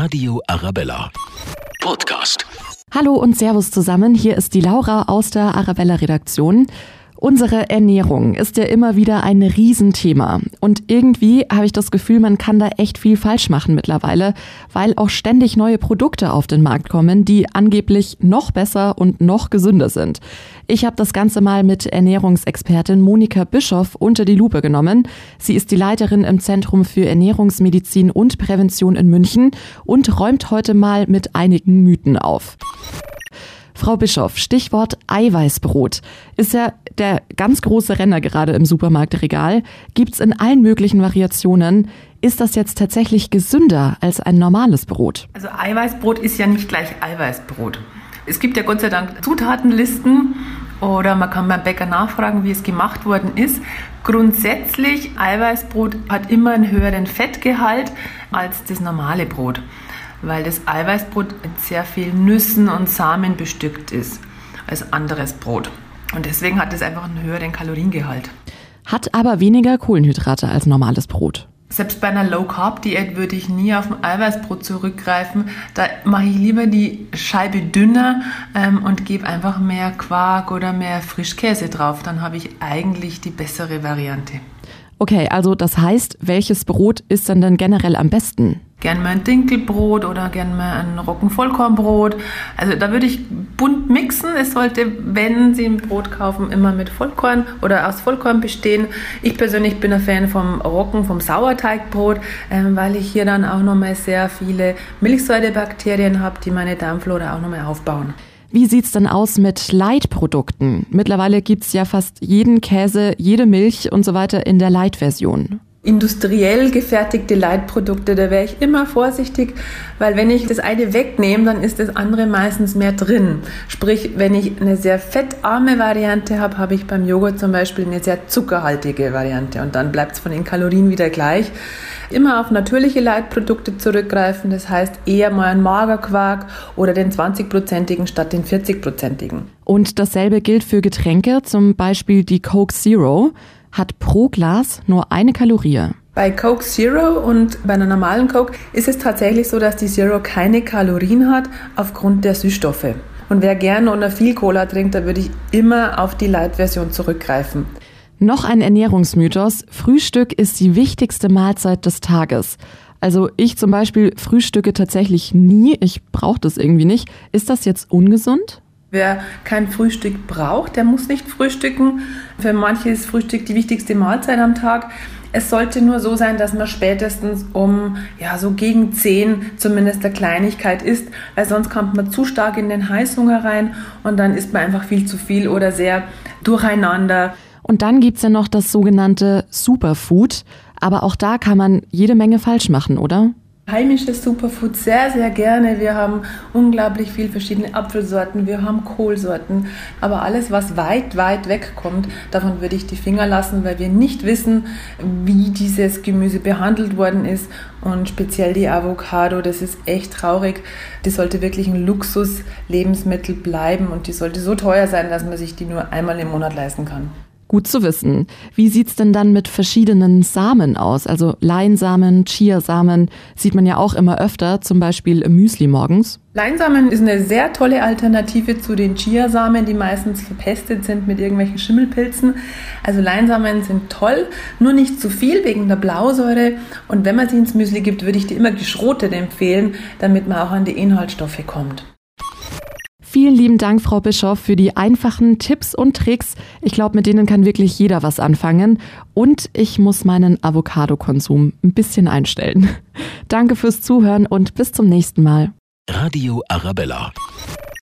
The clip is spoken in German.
Radio Arabella. Podcast. Hallo und Servus zusammen. Hier ist die Laura aus der Arabella Redaktion. Unsere Ernährung ist ja immer wieder ein Riesenthema. Und irgendwie habe ich das Gefühl, man kann da echt viel falsch machen mittlerweile, weil auch ständig neue Produkte auf den Markt kommen, die angeblich noch besser und noch gesünder sind. Ich habe das Ganze mal mit Ernährungsexpertin Monika Bischoff unter die Lupe genommen. Sie ist die Leiterin im Zentrum für Ernährungsmedizin und Prävention in München und räumt heute mal mit einigen Mythen auf. Frau Bischoff, Stichwort Eiweißbrot. Ist ja der ganz große Renner gerade im Supermarktregal. Gibt's in allen möglichen Variationen. Ist das jetzt tatsächlich gesünder als ein normales Brot? Also Eiweißbrot ist ja nicht gleich Eiweißbrot. Es gibt ja Gott sei Dank Zutatenlisten oder man kann beim Bäcker nachfragen, wie es gemacht worden ist. Grundsätzlich, Eiweißbrot hat immer einen höheren Fettgehalt als das normale Brot weil das Eiweißbrot mit sehr vielen Nüssen und Samen bestückt ist als anderes Brot. Und deswegen hat es einfach einen höheren Kaloriengehalt. Hat aber weniger Kohlenhydrate als normales Brot. Selbst bei einer Low-Carb-Diät würde ich nie auf ein Eiweißbrot zurückgreifen. Da mache ich lieber die Scheibe dünner ähm, und gebe einfach mehr Quark oder mehr Frischkäse drauf. Dann habe ich eigentlich die bessere Variante. Okay, also das heißt, welches Brot ist dann denn generell am besten? Gern mal ein Dinkelbrot oder gern mal ein Roggenvollkornbrot. Also da würde ich bunt mixen. Es sollte, wenn Sie ein Brot kaufen, immer mit Vollkorn oder aus Vollkorn bestehen. Ich persönlich bin ein Fan vom Roggen, vom Sauerteigbrot, ähm, weil ich hier dann auch nochmal sehr viele Milchsäurebakterien habe, die meine Darmflora auch nochmal aufbauen. Wie sieht's denn aus mit Light-Produkten? Mittlerweile gibt's ja fast jeden Käse, jede Milch und so weiter in der Light-Version industriell gefertigte Leitprodukte, da wäre ich immer vorsichtig, weil wenn ich das eine wegnehme, dann ist das andere meistens mehr drin. Sprich, wenn ich eine sehr fettarme Variante habe, habe ich beim Joghurt zum Beispiel eine sehr zuckerhaltige Variante und dann bleibt es von den Kalorien wieder gleich. Immer auf natürliche Leitprodukte zurückgreifen, das heißt eher mal einen Magerquark oder den 20-prozentigen statt den 40-prozentigen. Und dasselbe gilt für Getränke, zum Beispiel die Coke Zero hat pro Glas nur eine Kalorie. Bei Coke Zero und bei einer normalen Coke ist es tatsächlich so, dass die Zero keine Kalorien hat aufgrund der Süßstoffe. Und wer gerne oder viel Cola trinkt, da würde ich immer auf die Light-Version zurückgreifen. Noch ein Ernährungsmythos. Frühstück ist die wichtigste Mahlzeit des Tages. Also ich zum Beispiel frühstücke tatsächlich nie. Ich brauche das irgendwie nicht. Ist das jetzt ungesund? Wer kein Frühstück braucht, der muss nicht frühstücken. Für manche ist Frühstück die wichtigste Mahlzeit am Tag. Es sollte nur so sein, dass man spätestens um ja so gegen 10 zumindest der Kleinigkeit isst, weil sonst kommt man zu stark in den Heißhunger rein und dann isst man einfach viel zu viel oder sehr durcheinander. Und dann gibt's ja noch das sogenannte Superfood, aber auch da kann man jede Menge falsch machen, oder? Heimisches Superfood sehr, sehr gerne. Wir haben unglaublich viel verschiedene Apfelsorten, wir haben Kohlsorten, aber alles, was weit, weit wegkommt, davon würde ich die Finger lassen, weil wir nicht wissen, wie dieses Gemüse behandelt worden ist. Und speziell die Avocado, das ist echt traurig. Die sollte wirklich ein Luxus-Lebensmittel bleiben und die sollte so teuer sein, dass man sich die nur einmal im Monat leisten kann. Gut zu wissen. Wie sieht's denn dann mit verschiedenen Samen aus? Also Leinsamen, Chiasamen sieht man ja auch immer öfter, zum Beispiel im Müsli morgens. Leinsamen ist eine sehr tolle Alternative zu den Chiasamen, die meistens verpestet sind mit irgendwelchen Schimmelpilzen. Also Leinsamen sind toll, nur nicht zu viel wegen der Blausäure. Und wenn man sie ins Müsli gibt, würde ich die immer geschrotet empfehlen, damit man auch an die Inhaltsstoffe kommt. Vielen lieben Dank, Frau Bischoff, für die einfachen Tipps und Tricks. Ich glaube, mit denen kann wirklich jeder was anfangen. Und ich muss meinen Avocado-Konsum ein bisschen einstellen. Danke fürs Zuhören und bis zum nächsten Mal. Radio Arabella.